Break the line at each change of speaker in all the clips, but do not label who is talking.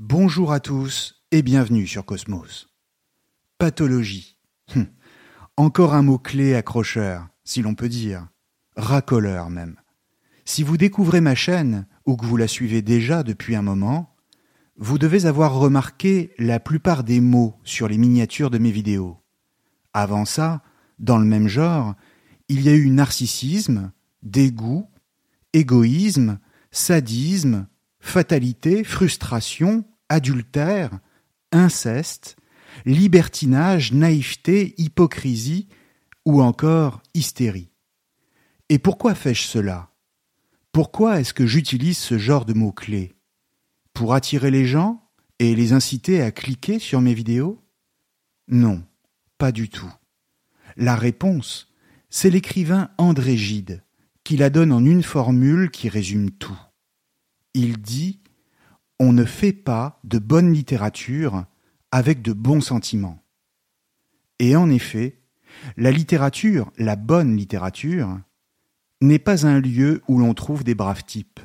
Bonjour à tous et bienvenue sur Cosmos. Pathologie. Hum. Encore un mot-clé accrocheur, si l'on peut dire. Racoleur même. Si vous découvrez ma chaîne ou que vous la suivez déjà depuis un moment, vous devez avoir remarqué la plupart des mots sur les miniatures de mes vidéos. Avant ça, dans le même genre, il y a eu narcissisme, dégoût, égoïsme, sadisme, fatalité, frustration, adultère, inceste, libertinage, naïveté, hypocrisie ou encore hystérie. Et pourquoi fais-je cela? Pourquoi est-ce que j'utilise ce genre de mots-clés? Pour attirer les gens et les inciter à cliquer sur mes vidéos? Non, pas du tout. La réponse, c'est l'écrivain André Gide, qui la donne en une formule qui résume tout. Il dit On ne fait pas de bonne littérature avec de bons sentiments. Et en effet, la littérature, la bonne littérature, n'est pas un lieu où l'on trouve des braves types,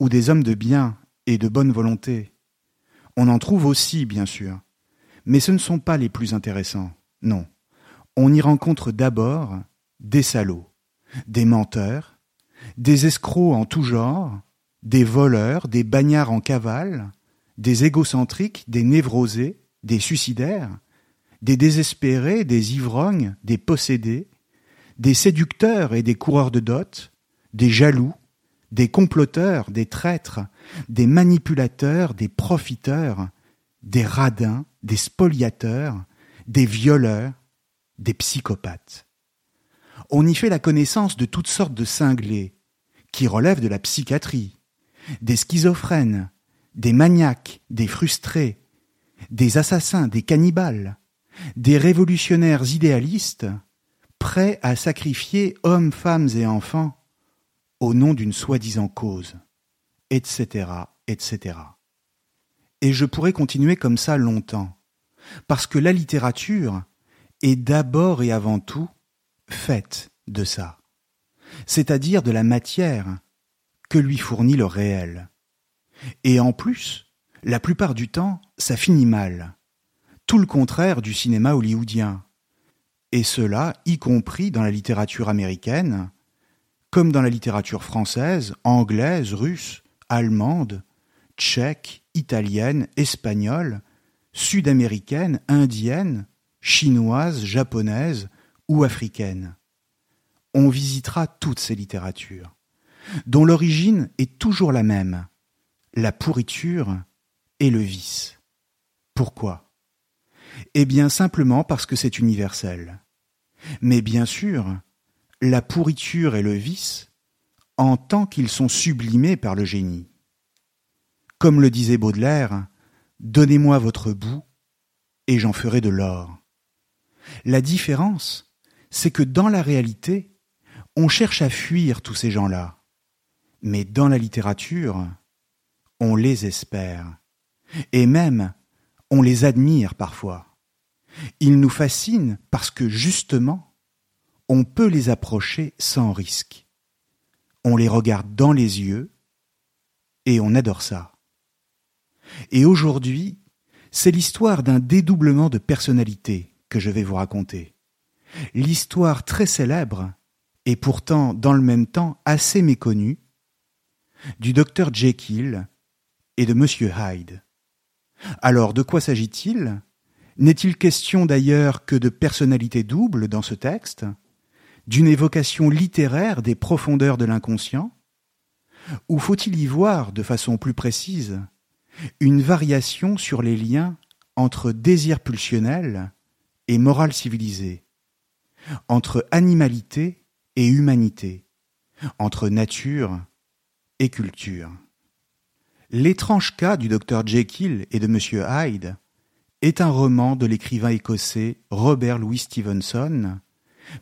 ou des hommes de bien et de bonne volonté. On en trouve aussi, bien sûr, mais ce ne sont pas les plus intéressants, non. On y rencontre d'abord des salauds, des menteurs, des escrocs en tout genre, des voleurs, des bagnards en cavale, des égocentriques, des névrosés, des suicidaires, des désespérés, des ivrognes, des possédés, des séducteurs et des coureurs de dot, des jaloux, des comploteurs, des traîtres, des manipulateurs, des profiteurs, des radins, des spoliateurs, des violeurs, des psychopathes. On y fait la connaissance de toutes sortes de cinglés, qui relèvent de la psychiatrie, des schizophrènes, des maniaques, des frustrés, des assassins, des cannibales, des révolutionnaires idéalistes, prêts à sacrifier hommes, femmes et enfants au nom d'une soi-disant cause, etc., etc. Et je pourrais continuer comme ça longtemps, parce que la littérature est d'abord et avant tout faite de ça, c'est-à-dire de la matière que lui fournit le réel. Et en plus, la plupart du temps, ça finit mal, tout le contraire du cinéma hollywoodien, et cela y compris dans la littérature américaine, comme dans la littérature française, anglaise, russe, allemande, tchèque, italienne, espagnole, sud-américaine, indienne, chinoise, japonaise ou africaine. On visitera toutes ces littératures, dont l'origine est toujours la même, la pourriture et le vice. Pourquoi? Eh bien simplement parce que c'est universel. Mais bien sûr, la pourriture et le vice, en tant qu'ils sont sublimés par le génie. Comme le disait Baudelaire, Donnez-moi votre boue, et j'en ferai de l'or. La différence, c'est que dans la réalité, on cherche à fuir tous ces gens-là. Mais dans la littérature, on les espère. Et même, on les admire parfois. Ils nous fascinent parce que justement, on peut les approcher sans risque. On les regarde dans les yeux et on adore ça. Et aujourd'hui, c'est l'histoire d'un dédoublement de personnalité que je vais vous raconter. L'histoire très célèbre et pourtant dans le même temps assez méconnu, du docteur Jekyll et de monsieur Hyde. Alors de quoi s'agit-il? N'est-il question d'ailleurs que de personnalité double dans ce texte? D'une évocation littéraire des profondeurs de l'inconscient? Ou faut-il y voir, de façon plus précise, une variation sur les liens entre désir pulsionnel et morale civilisée, entre animalité et humanité, entre nature et culture. L'étrange cas du docteur Jekyll et de monsieur Hyde est un roman de l'écrivain écossais Robert Louis Stevenson,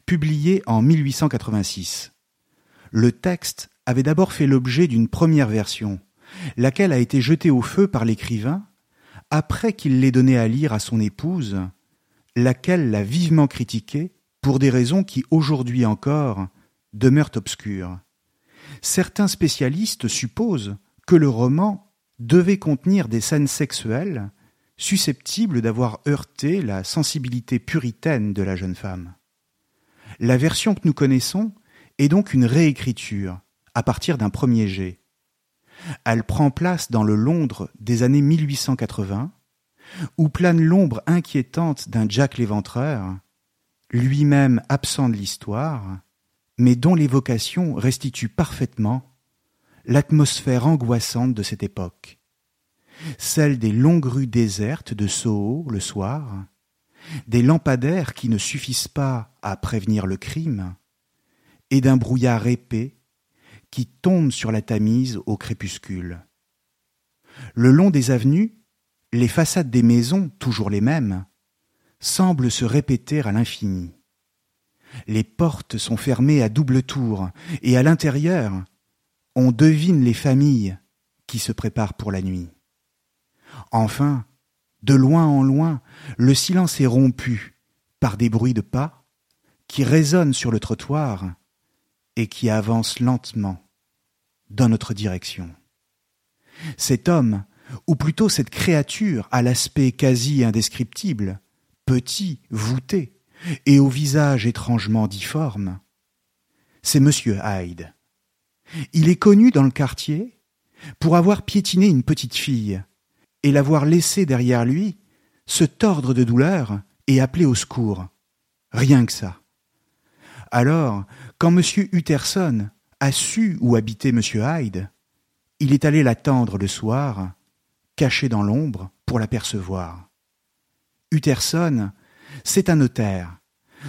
publié en 1886. Le texte avait d'abord fait l'objet d'une première version, laquelle a été jetée au feu par l'écrivain après qu'il l'ait donnée à lire à son épouse, laquelle l'a vivement critiqué pour des raisons qui aujourd'hui encore demeurent obscures. Certains spécialistes supposent que le roman devait contenir des scènes sexuelles susceptibles d'avoir heurté la sensibilité puritaine de la jeune femme. La version que nous connaissons est donc une réécriture à partir d'un premier jet. Elle prend place dans le Londres des années 1880, où plane l'ombre inquiétante d'un Jack l'éventreur, lui-même absent de l'histoire, mais dont l'évocation restitue parfaitement l'atmosphère angoissante de cette époque, celle des longues rues désertes de Soho le soir, des lampadaires qui ne suffisent pas à prévenir le crime, et d'un brouillard épais qui tombe sur la Tamise au crépuscule. Le long des avenues, les façades des maisons, toujours les mêmes, semblent se répéter à l'infini. Les portes sont fermées à double tour, et à l'intérieur, on devine les familles qui se préparent pour la nuit. Enfin, de loin en loin, le silence est rompu par des bruits de pas qui résonnent sur le trottoir et qui avancent lentement dans notre direction. Cet homme, ou plutôt cette créature à l'aspect quasi indescriptible, petit, voûté, et au visage étrangement difforme, c'est monsieur Hyde. Il est connu dans le quartier pour avoir piétiné une petite fille et l'avoir laissée derrière lui se tordre de douleur et appeler au secours. Rien que ça. Alors, quand monsieur Utterson a su où habitait monsieur Hyde, il est allé l'attendre le soir, caché dans l'ombre, pour l'apercevoir. Utterson, c'est un notaire,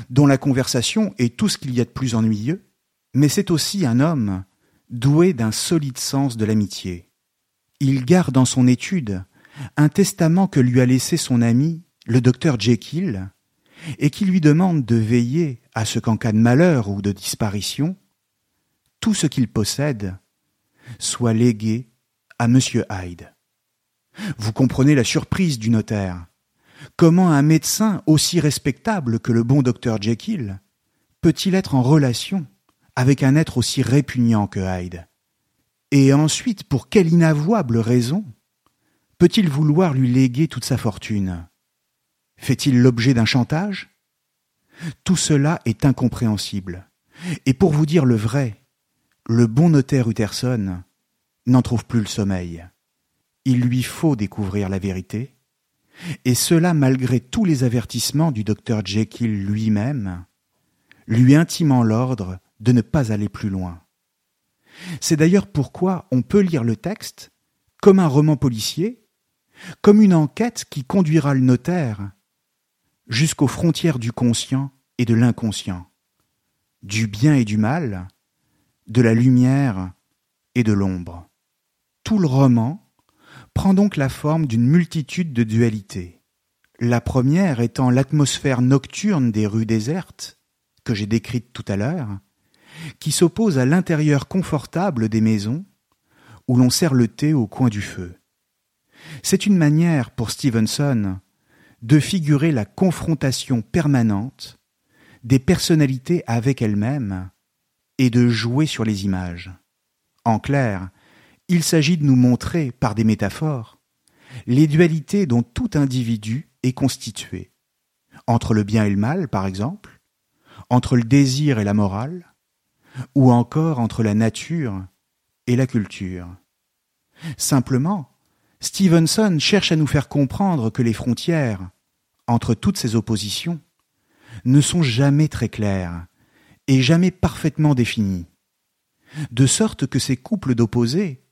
dont la conversation est tout ce qu'il y a de plus ennuyeux, mais c'est aussi un homme doué d'un solide sens de l'amitié. Il garde dans son étude un testament que lui a laissé son ami, le docteur Jekyll, et qui lui demande de veiller à ce qu'en cas de malheur ou de disparition, tout ce qu'il possède soit légué à M. Hyde. Vous comprenez la surprise du notaire. Comment un médecin aussi respectable que le bon docteur Jekyll peut-il être en relation avec un être aussi répugnant que Hyde? Et ensuite, pour quelle inavouable raison peut-il vouloir lui léguer toute sa fortune? Fait-il l'objet d'un chantage? Tout cela est incompréhensible. Et pour vous dire le vrai, le bon notaire Utterson n'en trouve plus le sommeil. Il lui faut découvrir la vérité, et cela malgré tous les avertissements du docteur Jekyll lui-même, lui intimant l'ordre de ne pas aller plus loin. C'est d'ailleurs pourquoi on peut lire le texte comme un roman policier, comme une enquête qui conduira le notaire jusqu'aux frontières du conscient et de l'inconscient, du bien et du mal, de la lumière et de l'ombre. Tout le roman prend donc la forme d'une multitude de dualités. La première étant l'atmosphère nocturne des rues désertes, que j'ai décrite tout à l'heure, qui s'oppose à l'intérieur confortable des maisons, où l'on sert le thé au coin du feu. C'est une manière pour Stevenson de figurer la confrontation permanente des personnalités avec elles-mêmes et de jouer sur les images. En clair, il s'agit de nous montrer, par des métaphores, les dualités dont tout individu est constitué, entre le bien et le mal, par exemple, entre le désir et la morale, ou encore entre la nature et la culture. Simplement, Stevenson cherche à nous faire comprendre que les frontières entre toutes ces oppositions ne sont jamais très claires et jamais parfaitement définies, de sorte que ces couples d'opposés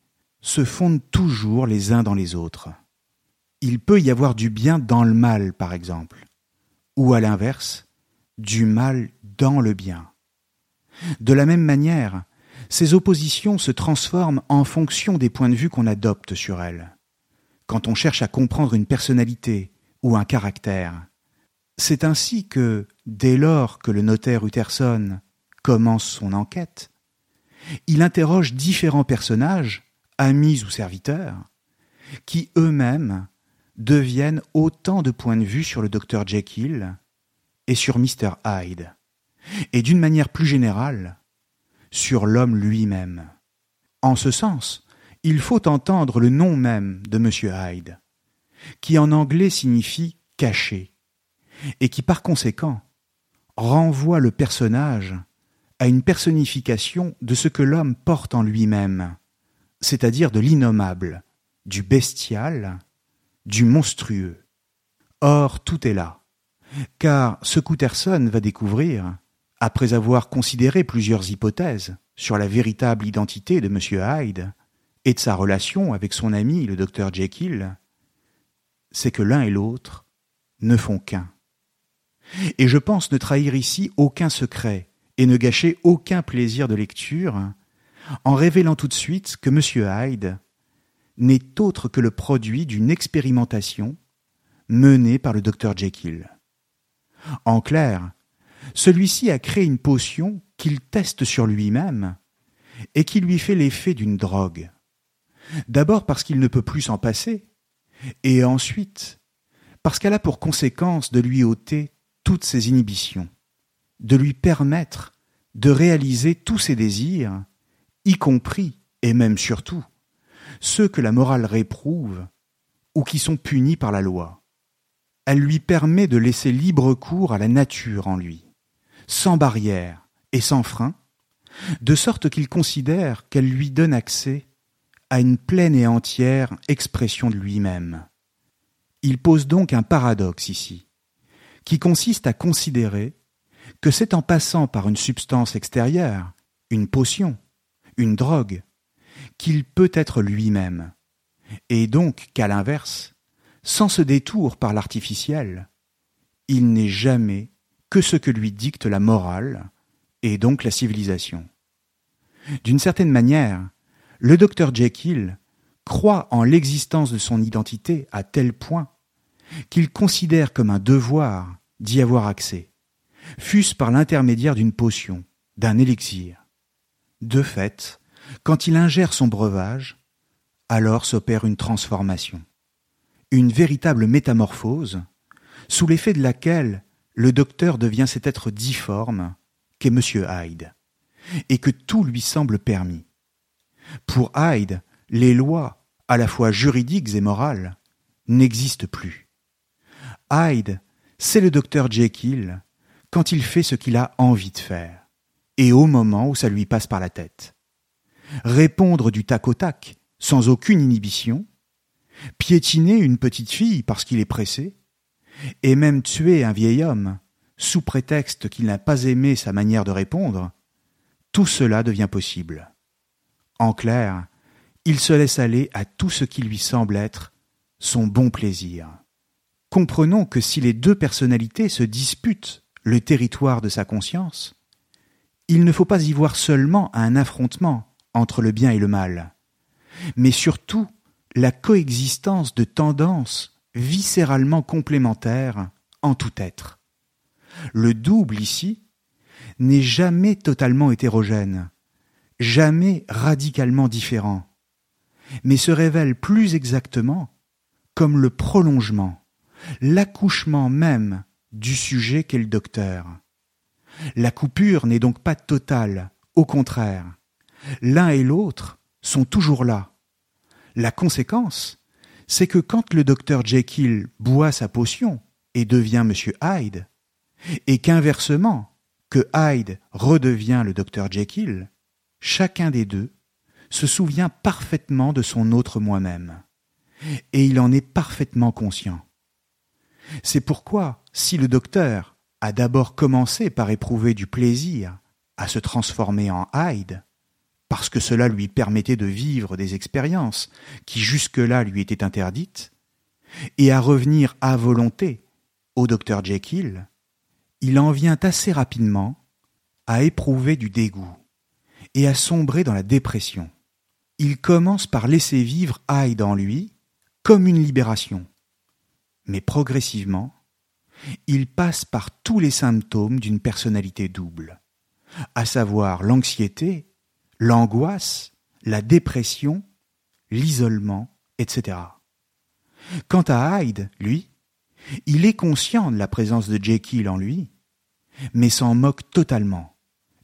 se fondent toujours les uns dans les autres. Il peut y avoir du bien dans le mal, par exemple, ou à l'inverse, du mal dans le bien. De la même manière, ces oppositions se transforment en fonction des points de vue qu'on adopte sur elles. Quand on cherche à comprendre une personnalité ou un caractère, c'est ainsi que, dès lors que le notaire Utterson commence son enquête, il interroge différents personnages, amis ou serviteurs, qui eux-mêmes deviennent autant de points de vue sur le docteur Jekyll et sur Mr. Hyde, et d'une manière plus générale, sur l'homme lui-même. En ce sens, il faut entendre le nom même de M. Hyde, qui en anglais signifie caché, et qui par conséquent renvoie le personnage à une personnification de ce que l'homme porte en lui-même, c'est-à-dire de l'innommable, du bestial, du monstrueux. Or, tout est là, car ce qu'Utterson va découvrir, après avoir considéré plusieurs hypothèses sur la véritable identité de M. Hyde et de sa relation avec son ami le docteur Jekyll, c'est que l'un et l'autre ne font qu'un. Et je pense ne trahir ici aucun secret et ne gâcher aucun plaisir de lecture en révélant tout de suite que M. Hyde n'est autre que le produit d'une expérimentation menée par le docteur Jekyll. En clair, celui-ci a créé une potion qu'il teste sur lui-même et qui lui fait l'effet d'une drogue. D'abord parce qu'il ne peut plus s'en passer, et ensuite parce qu'elle a pour conséquence de lui ôter toutes ses inhibitions, de lui permettre de réaliser tous ses désirs, y compris et même surtout ceux que la morale réprouve ou qui sont punis par la loi. Elle lui permet de laisser libre cours à la nature en lui, sans barrière et sans frein, de sorte qu'il considère qu'elle lui donne accès à une pleine et entière expression de lui-même. Il pose donc un paradoxe ici, qui consiste à considérer que c'est en passant par une substance extérieure, une potion, une drogue, qu'il peut être lui-même, et donc qu'à l'inverse, sans ce détour par l'artificiel, il n'est jamais que ce que lui dicte la morale, et donc la civilisation. D'une certaine manière, le docteur Jekyll croit en l'existence de son identité à tel point qu'il considère comme un devoir d'y avoir accès, fût-ce par l'intermédiaire d'une potion, d'un élixir. De fait, quand il ingère son breuvage, alors s'opère une transformation, une véritable métamorphose, sous l'effet de laquelle le docteur devient cet être difforme qu'est M. Hyde, et que tout lui semble permis. Pour Hyde, les lois, à la fois juridiques et morales, n'existent plus. Hyde, c'est le docteur Jekyll quand il fait ce qu'il a envie de faire, et au moment où ça lui passe par la tête répondre du tac au tac, sans aucune inhibition, piétiner une petite fille parce qu'il est pressé, et même tuer un vieil homme, sous prétexte qu'il n'a pas aimé sa manière de répondre, tout cela devient possible. En clair, il se laisse aller à tout ce qui lui semble être son bon plaisir. Comprenons que si les deux personnalités se disputent le territoire de sa conscience, il ne faut pas y voir seulement un affrontement, entre le bien et le mal, mais surtout la coexistence de tendances viscéralement complémentaires en tout être. Le double ici n'est jamais totalement hétérogène, jamais radicalement différent, mais se révèle plus exactement comme le prolongement, l'accouchement même du sujet qu'est le docteur. La coupure n'est donc pas totale, au contraire, L'un et l'autre sont toujours là. La conséquence, c'est que quand le docteur Jekyll boit sa potion et devient M. Hyde, et qu'inversement, que Hyde redevient le docteur Jekyll, chacun des deux se souvient parfaitement de son autre moi-même, et il en est parfaitement conscient. C'est pourquoi, si le docteur a d'abord commencé par éprouver du plaisir à se transformer en Hyde, parce que cela lui permettait de vivre des expériences qui jusque-là lui étaient interdites, et à revenir à volonté au docteur Jekyll, il en vient assez rapidement à éprouver du dégoût et à sombrer dans la dépression. Il commence par laisser vivre Hyde en lui comme une libération. Mais progressivement, il passe par tous les symptômes d'une personnalité double, à savoir l'anxiété, l'angoisse, la dépression, l'isolement, etc. Quant à Hyde, lui, il est conscient de la présence de Jekyll en lui, mais s'en moque totalement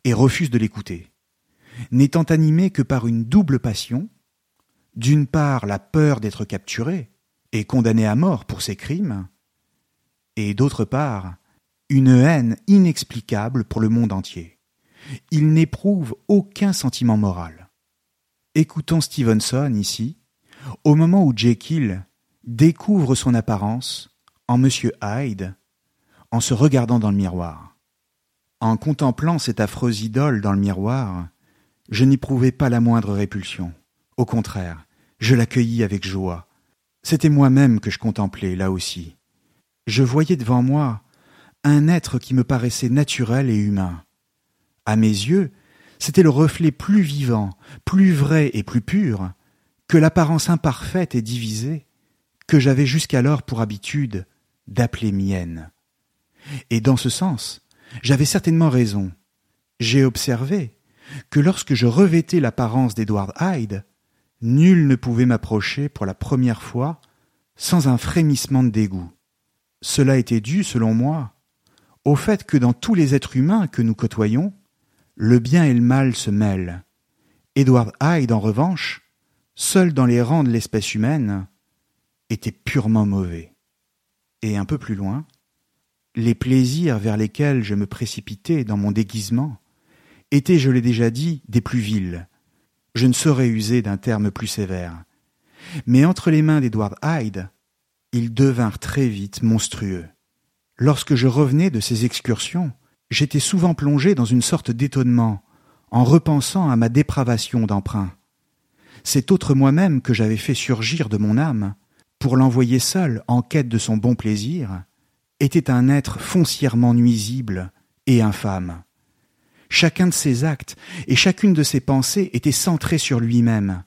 et refuse de l'écouter, n'étant animé que par une double passion, d'une part la peur d'être capturé et condamné à mort pour ses crimes, et d'autre part une haine inexplicable pour le monde entier. Il n'éprouve aucun sentiment moral. Écoutons Stevenson ici, au moment où Jekyll découvre son apparence en Monsieur Hyde, en se regardant dans le miroir. En contemplant cette affreuse idole dans le miroir, je n'éprouvais pas la moindre répulsion. Au contraire, je l'accueillis avec joie. C'était moi-même que je contemplais, là aussi. Je voyais devant moi un être qui me paraissait naturel et humain. À mes yeux, c'était le reflet plus vivant, plus vrai et plus pur que l'apparence imparfaite et divisée que j'avais jusqu'alors pour habitude d'appeler mienne. Et dans ce sens, j'avais certainement raison. J'ai observé que lorsque je revêtais l'apparence d'Edward Hyde, nul ne pouvait m'approcher pour la première fois sans un frémissement de dégoût. Cela était dû, selon moi, au fait que dans tous les êtres humains que nous côtoyons, le bien et le mal se mêlent. Edward Hyde, en revanche, seul dans les rangs de l'espèce humaine, était purement mauvais. Et un peu plus loin, les plaisirs vers lesquels je me précipitais dans mon déguisement étaient, je l'ai déjà dit, des plus vils. Je ne saurais user d'un terme plus sévère. Mais entre les mains d'Edward Hyde, ils devinrent très vite monstrueux. Lorsque je revenais de ces excursions, j'étais souvent plongé dans une sorte d'étonnement, en repensant à ma dépravation d'emprunt. Cet autre moi-même que j'avais fait surgir de mon âme pour l'envoyer seul en quête de son bon plaisir, était un être foncièrement nuisible et infâme. Chacun de ses actes et chacune de ses pensées était centrée sur lui-même.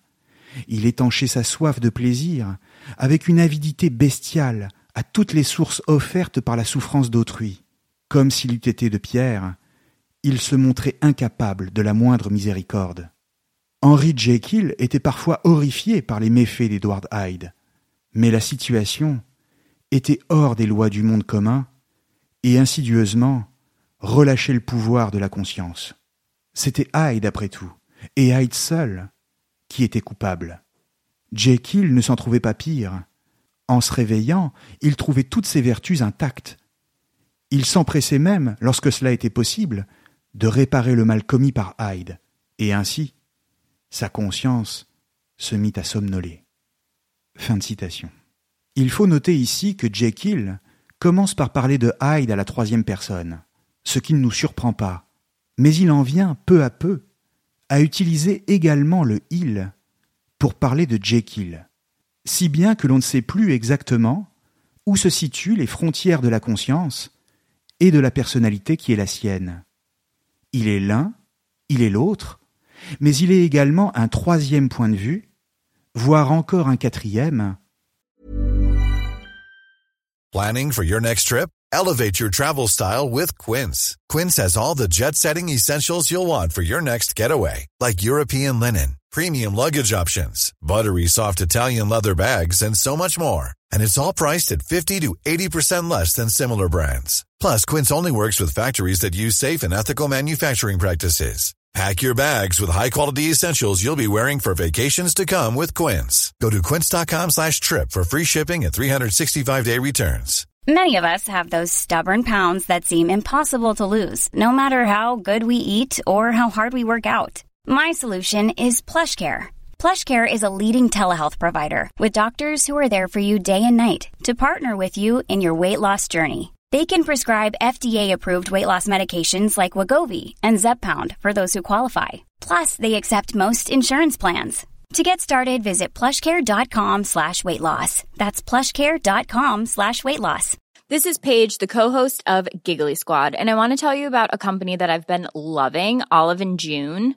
Il étanchait sa soif de plaisir avec une avidité bestiale à toutes les sources offertes par la souffrance d'autrui. Comme s'il eût été de pierre, il se montrait incapable de la moindre miséricorde. Henry Jekyll était parfois horrifié par les méfaits d'Edward Hyde. Mais la situation était hors des lois du monde commun et insidieusement relâchait le pouvoir de la conscience. C'était Hyde après tout, et Hyde seul, qui était coupable. Jekyll ne s'en trouvait pas pire. En se réveillant, il trouvait toutes ses vertus intactes. Il s'empressait même, lorsque cela était possible, de réparer le mal commis par Hyde, et ainsi, sa conscience se mit à somnoler. Fin de citation. Il faut noter ici que Jekyll commence par parler de Hyde à la troisième personne, ce qui ne nous surprend pas, mais il en vient peu à peu à utiliser également le il pour parler de Jekyll, si bien que l'on ne sait plus exactement où se situent les frontières de la conscience et de la personnalité qui est la sienne. Il est l'un, il est l'autre, mais il est également un troisième point de vue voire encore un quatrième.
Planning for your next trip? Elevate your travel style with Quince. Quince has all the jet-setting essentials you'll want for your next getaway, like European linen, premium luggage options, buttery soft Italian leather bags, and so much more. And it's all priced at 50 to 80% less than similar brands. Plus, Quince only works with factories that use safe and ethical manufacturing practices. Pack your bags with high-quality essentials you'll be wearing for vacations to come with Quince. Go to quince.com slash trip for free shipping and 365-day returns.
Many of us have those stubborn pounds that seem impossible to lose, no matter how good we eat or how hard we work out. My solution is PlushCare. PlushCare is a leading telehealth provider with doctors who are there for you day and night to partner with you in your weight loss journey. They can prescribe FDA-approved weight loss medications like Wagovi and Zepbound for those who qualify. Plus, they accept most insurance plans. To get started, visit plushcare.com slash weight loss. That's plushcare.com slash weight loss.
This is Paige, the co-host of Giggly Squad, and I want to tell you about a company that I've been loving, Olive and June.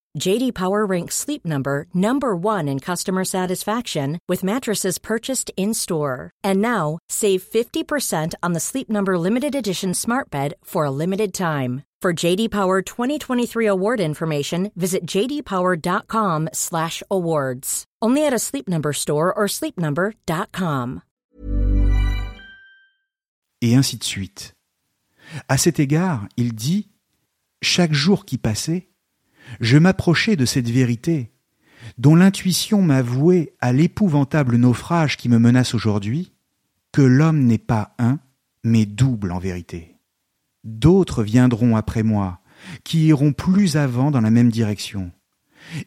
JD Power ranks Sleep Number number 1 in customer satisfaction with mattresses purchased in-store. And now, save 50% on the Sleep Number limited edition Smart Bed for a limited time. For JD Power 2023 award information, visit jdpower.com/awards. Only at a Sleep Number store or sleepnumber.com.
Et ainsi de suite. À cet égard, il dit Chaque jour qui passait, je m'approchais de cette vérité, dont l'intuition m'avouait à l'épouvantable naufrage qui me menace aujourd'hui, que l'homme n'est pas un, mais double en vérité. D'autres viendront après moi, qui iront plus avant dans la même direction.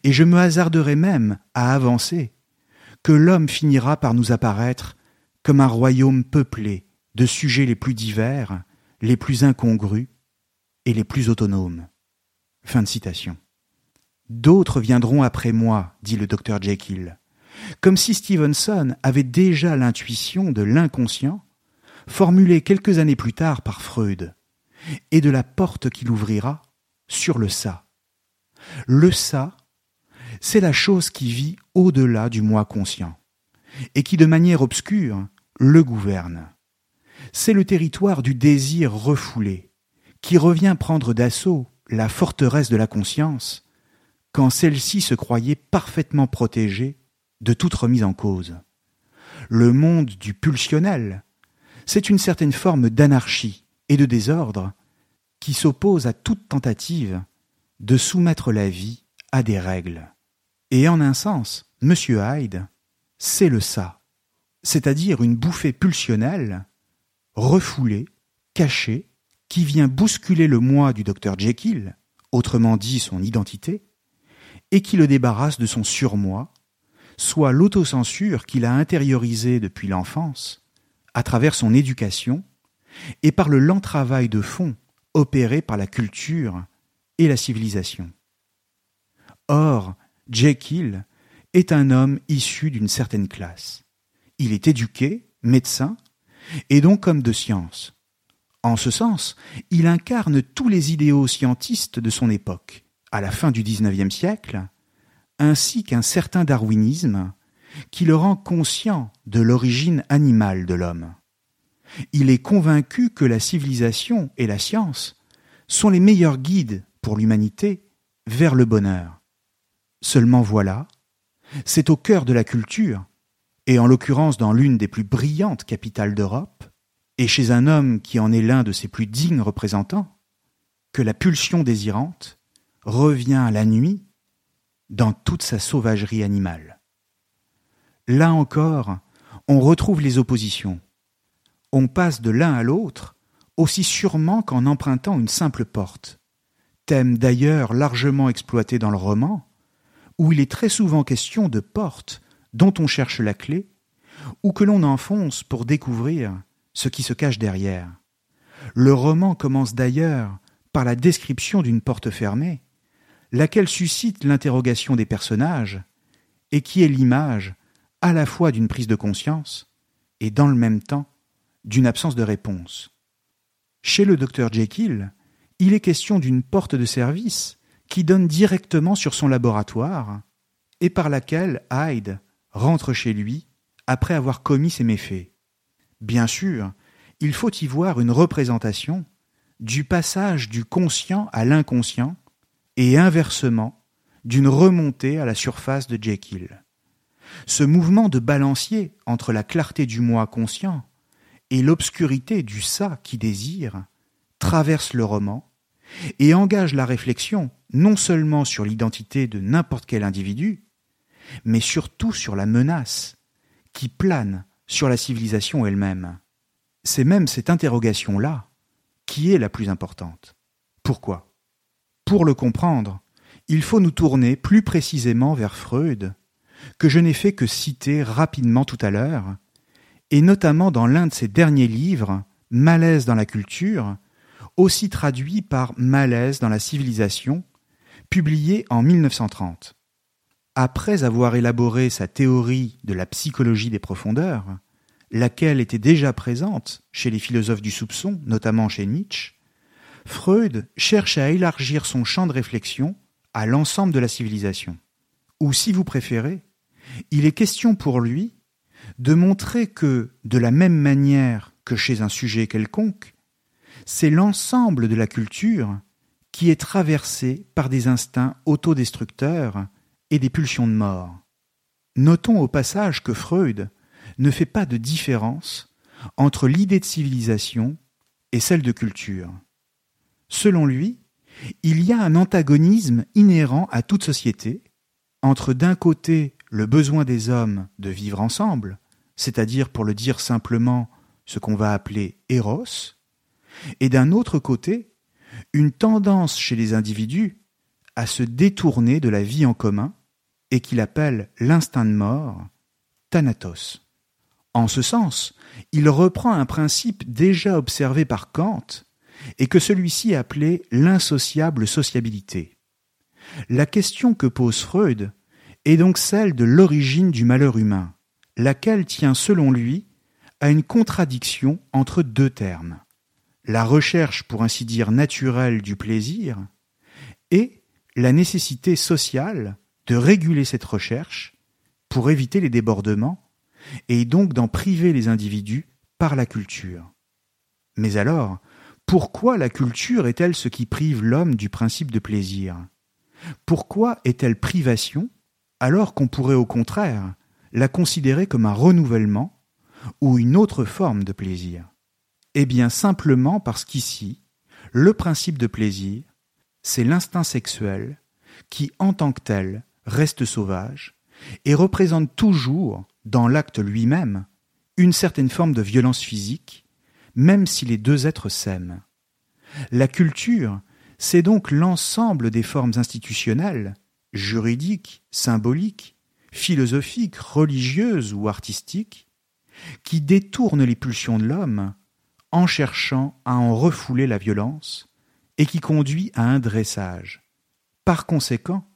Et je me hasarderai même à avancer que l'homme finira par nous apparaître comme un royaume peuplé de sujets les plus divers, les plus incongrus et les plus autonomes. Fin de citation. D'autres viendront après moi, dit le docteur Jekyll, comme si Stevenson avait déjà l'intuition de l'inconscient, formulée quelques années plus tard par Freud, et de la porte qu'il ouvrira sur le ça. Le ça, c'est la chose qui vit au-delà du moi conscient, et qui de manière obscure le gouverne. C'est le territoire du désir refoulé, qui revient prendre d'assaut la forteresse de la conscience, quand celle-ci se croyait parfaitement protégée de toute remise en cause. Le monde du pulsionnel, c'est une certaine forme d'anarchie et de désordre qui s'oppose à toute tentative de soumettre la vie à des règles. Et en un sens, M. Hyde, c'est le ça, c'est-à-dire une bouffée pulsionnelle, refoulée, cachée, qui vient bousculer le moi du docteur Jekyll, autrement dit son identité, et qui le débarrasse de son surmoi, soit l'autocensure qu'il a intériorisée depuis l'enfance, à travers son éducation, et par le lent travail de fond opéré par la culture et la civilisation. Or, Jekyll est un homme issu d'une certaine classe. Il est éduqué, médecin, et donc homme de science. En ce sens, il incarne tous les idéaux scientistes de son époque à la fin du XIXe siècle, ainsi qu'un certain darwinisme qui le rend conscient de l'origine animale de l'homme. Il est convaincu que la civilisation et la science sont les meilleurs guides pour l'humanité vers le bonheur. Seulement voilà, c'est au cœur de la culture, et en l'occurrence dans l'une des plus brillantes capitales d'Europe, et chez un homme qui en est l'un de ses plus dignes représentants, que la pulsion désirante revient la nuit dans toute sa sauvagerie animale. Là encore, on retrouve les oppositions. On passe de l'un à l'autre aussi sûrement qu'en empruntant une simple porte, thème d'ailleurs largement exploité dans le roman, où il est très souvent question de portes dont on cherche la clé, ou que l'on enfonce pour découvrir ce qui se cache derrière. Le roman commence d'ailleurs par la description d'une porte fermée, laquelle suscite l'interrogation des personnages, et qui est l'image à la fois d'une prise de conscience et dans le même temps d'une absence de réponse. Chez le docteur Jekyll, il est question d'une porte de service qui donne directement sur son laboratoire et par laquelle Hyde rentre chez lui après avoir commis ses méfaits. Bien sûr, il faut y voir une représentation du passage du conscient à l'inconscient et inversement d'une remontée à la surface de Jekyll. Ce mouvement de balancier entre la clarté du moi conscient et l'obscurité du ça qui désire traverse le roman et engage la réflexion non seulement sur l'identité de n'importe quel individu, mais surtout sur la menace qui plane sur la civilisation elle-même. C'est même cette interrogation-là qui est la plus importante. Pourquoi? Pour le comprendre, il faut nous tourner plus précisément vers Freud, que je n'ai fait que citer rapidement tout à l'heure, et notamment dans l'un de ses derniers livres, Malaise dans la culture, aussi traduit par Malaise dans la civilisation, publié en 1930. Après avoir élaboré sa théorie de la psychologie des profondeurs, laquelle était déjà présente chez les philosophes du soupçon, notamment chez Nietzsche, Freud cherche à élargir son champ de réflexion à l'ensemble de la civilisation. Ou si vous préférez, il est question pour lui de montrer que, de la même manière que chez un sujet quelconque, c'est l'ensemble de la culture qui est traversé par des instincts autodestructeurs et des pulsions de mort. Notons au passage que Freud ne fait pas de différence entre l'idée de civilisation et celle de culture. Selon lui, il y a un antagonisme inhérent à toute société entre d'un côté le besoin des hommes de vivre ensemble, c'est-à-dire pour le dire simplement ce qu'on va appeler Eros, et d'un autre côté une tendance chez les individus à se détourner de la vie en commun et qu'il appelle l'instinct de mort, Thanatos. En ce sens, il reprend un principe déjà observé par Kant et que celui-ci appelait l'insociable sociabilité. La question que pose Freud est donc celle de l'origine du malheur humain, laquelle tient selon lui à une contradiction entre deux termes la recherche pour ainsi dire naturelle du plaisir et la nécessité sociale de réguler cette recherche pour éviter les débordements et donc d'en priver les individus par la culture. Mais alors, pourquoi la culture est-elle ce qui prive l'homme du principe de plaisir? Pourquoi est-elle privation alors qu'on pourrait au contraire la considérer comme un renouvellement ou une autre forme de plaisir? Eh bien simplement parce qu'ici, le principe de plaisir, c'est l'instinct sexuel qui, en tant que tel, reste sauvage et représente toujours, dans l'acte lui-même, une certaine forme de violence physique, même si les deux êtres s'aiment. La culture, c'est donc l'ensemble des formes institutionnelles, juridiques, symboliques, philosophiques, religieuses ou artistiques, qui détournent les pulsions de l'homme en cherchant à en refouler la violence et qui conduit à un dressage. Par conséquent,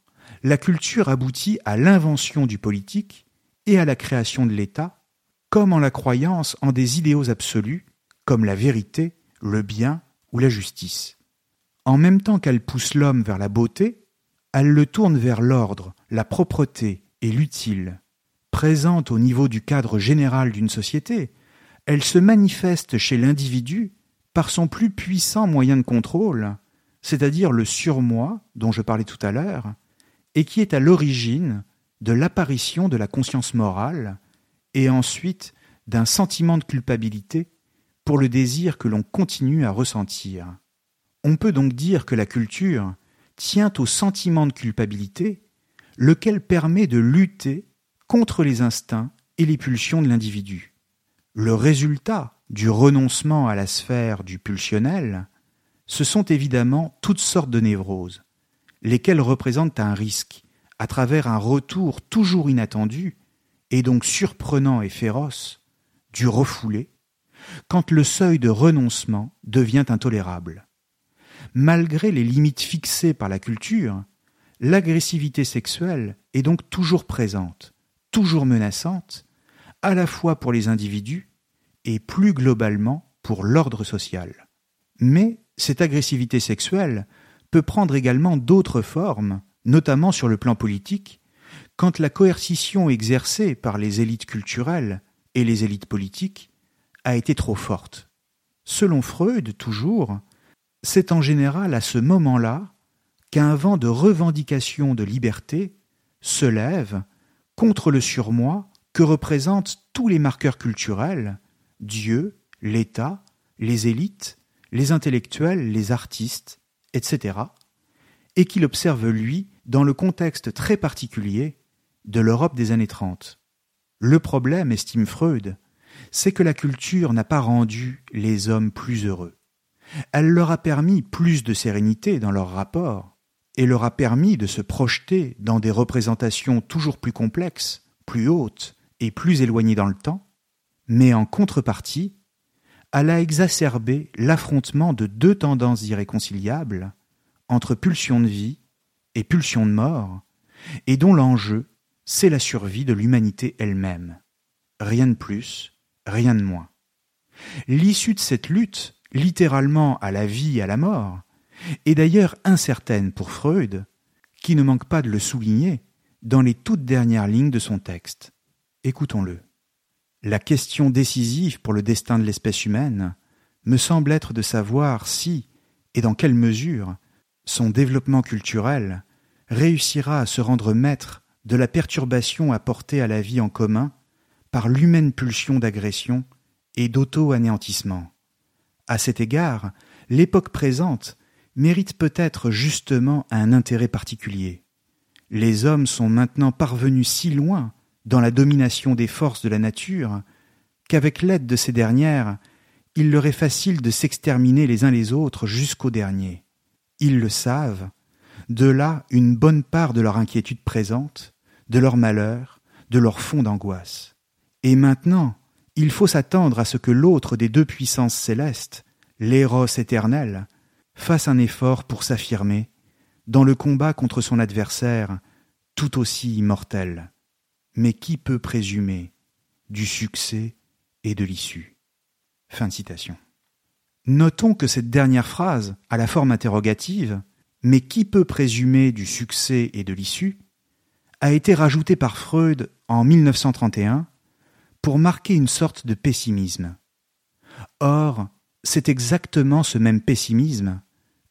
la culture aboutit à l'invention du politique et à la création de l'État, comme en la croyance en des idéaux absolus, comme la vérité, le bien ou la justice. En même temps qu'elle pousse l'homme vers la beauté, elle le tourne vers l'ordre, la propreté et l'utile. Présente au niveau du cadre général d'une société, elle se manifeste chez l'individu par son plus puissant moyen de contrôle, c'est-à-dire le surmoi dont je parlais tout à l'heure, et qui est à l'origine de l'apparition de la conscience morale et ensuite d'un sentiment de culpabilité pour le désir que l'on continue à ressentir. On peut donc dire que la culture tient au sentiment de culpabilité, lequel permet de lutter contre les instincts et les pulsions de l'individu. Le résultat du renoncement à la sphère du pulsionnel, ce sont évidemment toutes sortes de névroses, lesquelles représentent un risque, à travers un retour toujours inattendu, et donc surprenant et féroce, du refoulé, quand le seuil de renoncement devient intolérable. Malgré les limites fixées par la culture, l'agressivité sexuelle est donc toujours présente, toujours menaçante, à la fois pour les individus et plus globalement pour l'ordre social. Mais cette agressivité sexuelle peut prendre également d'autres formes, notamment sur le plan politique, quand la coercition exercée par les élites culturelles et les élites politiques a été trop forte. Selon Freud, toujours, c'est en général à ce moment-là qu'un vent de revendication de liberté se lève contre le surmoi que représentent tous les marqueurs culturels, Dieu, l'État, les élites, les intellectuels, les artistes, etc., et qu'il observe, lui, dans le contexte très particulier de l'Europe des années 30. Le problème, estime Freud, c'est que la culture n'a pas rendu les hommes plus heureux. Elle leur a permis plus de sérénité dans leurs rapports, et leur a permis de se projeter dans des représentations toujours plus complexes, plus hautes et plus éloignées dans le temps, mais en contrepartie, elle a exacerbé l'affrontement de deux tendances irréconciliables entre pulsion de vie et pulsion de mort, et dont l'enjeu, c'est la survie de l'humanité elle-même. Rien de plus, rien de moins. L'issue de cette lutte, littéralement à la vie et à la mort, est d'ailleurs incertaine pour Freud, qui ne manque pas de le souligner dans les toutes dernières lignes de son texte. Écoutons-le. La question décisive pour le destin de l'espèce humaine me semble être de savoir si, et dans quelle mesure, son développement culturel réussira à se rendre maître de la perturbation apportée à la vie en commun par l'humaine pulsion d'agression et d'auto-anéantissement. À cet égard, l'époque présente mérite peut-être justement un intérêt particulier. Les hommes sont maintenant parvenus si loin dans la domination des forces de la nature qu'avec l'aide de ces dernières, il leur est facile de s'exterminer les uns les autres jusqu'au dernier. Ils le savent, de là une bonne part de leur inquiétude présente, de leur malheur, de leur fond d'angoisse. Et maintenant, il faut s'attendre à ce que l'autre des deux puissances célestes, l'éros éternel, fasse un effort pour s'affirmer dans le combat contre son adversaire tout aussi immortel. Mais qui peut présumer du succès et de l'issue? Notons que cette dernière phrase a la forme interrogative, mais qui peut présumer du succès et de l'issue, a été rajoutée par Freud en 1931 pour marquer une sorte de pessimisme. Or, c'est exactement ce même pessimisme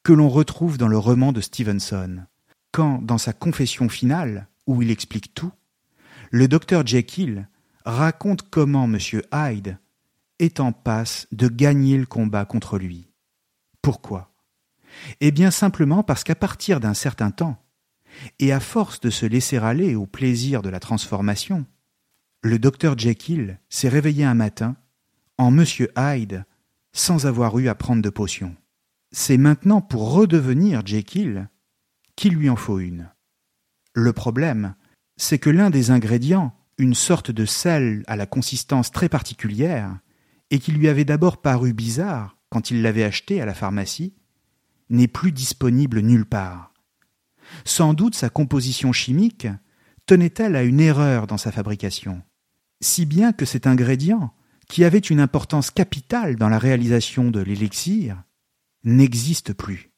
que l'on retrouve dans le roman de Stevenson, quand, dans sa confession finale, où il explique tout, le docteur Jekyll raconte comment M. Hyde est en passe de gagner le combat contre lui. Pourquoi? Eh bien simplement parce qu'à partir d'un certain temps, et à force de se laisser aller au plaisir de la transformation, le docteur Jekyll s'est réveillé un matin en Monsieur Hyde sans avoir eu à prendre de potion. C'est maintenant pour redevenir Jekyll qu'il lui en faut une. Le problème, c'est que l'un des ingrédients, une sorte de sel à la consistance très particulière, et qui lui avait d'abord paru bizarre quand il l'avait acheté à la pharmacie, n'est plus disponible nulle part. Sans doute sa composition chimique tenait-elle à une erreur dans sa fabrication, si bien que cet ingrédient, qui avait une importance capitale dans la réalisation de l'élixir, n'existe plus.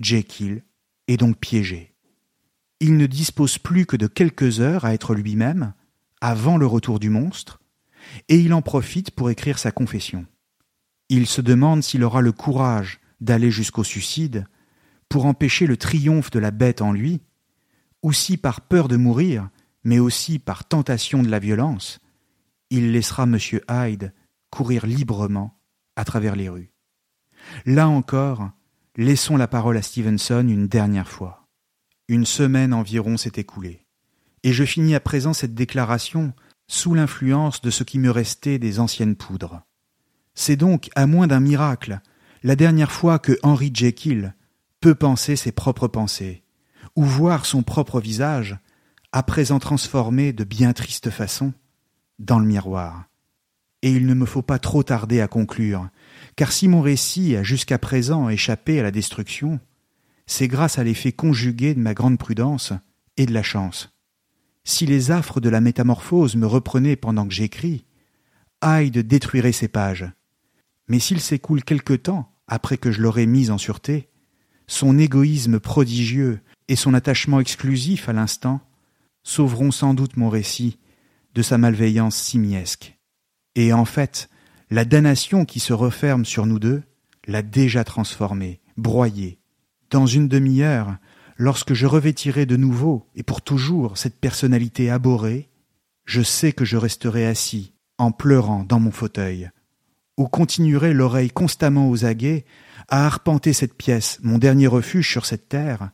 Jekyll est donc piégé. Il ne dispose plus que de quelques heures à être lui-même, avant le retour du monstre, et il en profite pour écrire sa confession. Il se demande s'il aura le courage d'aller jusqu'au suicide pour empêcher le triomphe de la bête en lui, ou si par peur de mourir, mais aussi par tentation de la violence, il laissera M. Hyde courir librement à travers les rues. Là encore, laissons la parole à Stevenson une dernière fois. Une semaine environ s'est écoulée, et je finis à présent cette déclaration sous l'influence de ce qui me restait des anciennes poudres. C'est donc, à moins d'un miracle, la dernière fois que Henry Jekyll peut penser ses propres pensées, ou voir son propre visage, à présent transformé de bien triste façon, dans le miroir. Et il ne me faut pas trop tarder à conclure, car si mon récit a jusqu'à présent échappé à la destruction, c'est grâce à l'effet conjugué de ma grande prudence et de la chance. Si les affres de la métamorphose me reprenaient pendant que j'écris, Hyde détruirait ces pages. Mais s'il s'écoule quelque temps après que je l'aurai mise en sûreté, son égoïsme prodigieux et son attachement exclusif à l'instant sauveront sans doute mon récit de sa malveillance simiesque. Et en fait, la damnation qui se referme sur nous deux l'a déjà transformé, broyé. Dans une demi-heure, lorsque je revêtirai de nouveau et pour toujours cette personnalité abhorrée, je sais que je resterai assis, en pleurant dans mon fauteuil, ou continuerai l'oreille constamment aux aguets à arpenter cette pièce, mon dernier refuge sur cette terre,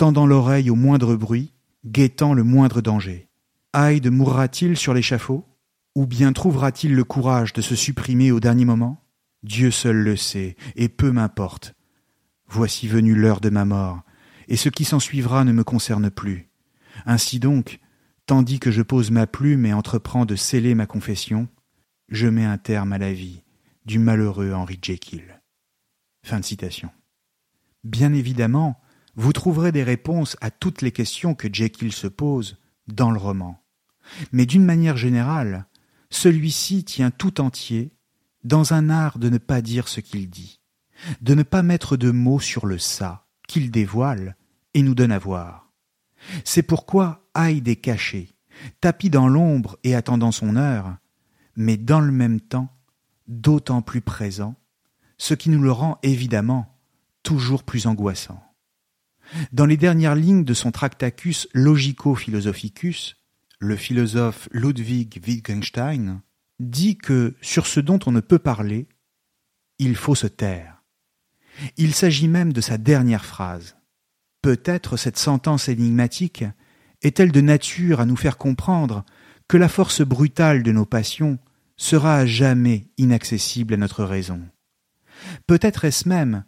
tendant l'oreille au moindre bruit, guettant le moindre danger. Hyde mourra-t-il sur l'échafaud? Ou bien trouvera-t-il le courage de se supprimer au dernier moment? Dieu seul le sait, et peu m'importe. Voici venue l'heure de ma mort, et ce qui s'ensuivra ne me concerne plus. Ainsi donc, tandis que je pose ma plume et entreprends de sceller ma confession, je mets un terme à la vie du malheureux Henry Jekyll. Fin de citation. Bien évidemment, vous trouverez des réponses à toutes les questions que Jekyll se pose dans le roman. Mais d'une manière générale, celui-ci tient tout entier dans un art de ne pas dire ce qu'il dit, de ne pas mettre de mots sur le ça qu'il dévoile et nous donne à voir. C'est pourquoi Hyde est caché, tapis dans l'ombre et attendant son heure, mais dans le même temps d'autant plus présent, ce qui nous le rend évidemment toujours plus angoissant. Dans les dernières lignes de son Tractacus Logico-Philosophicus, le philosophe Ludwig Wittgenstein dit que sur ce dont on ne peut parler, il faut se taire. Il s'agit même de sa dernière phrase. Peut-être cette sentence énigmatique est-elle de nature à nous faire comprendre que la force brutale de nos passions sera à jamais inaccessible à notre raison. Peut-être est-ce même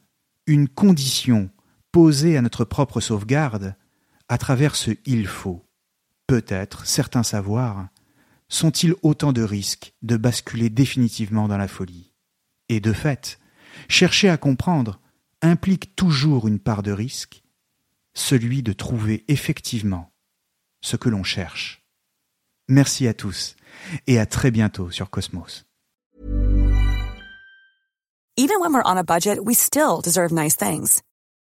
une condition posée à notre propre sauvegarde à travers ce il faut. Peut-être certains savoirs sont-ils autant de risques de basculer définitivement dans la folie. Et de fait, chercher à comprendre implique toujours une part de risque, celui de trouver effectivement ce que l'on cherche. Merci à tous et à très bientôt sur Cosmos.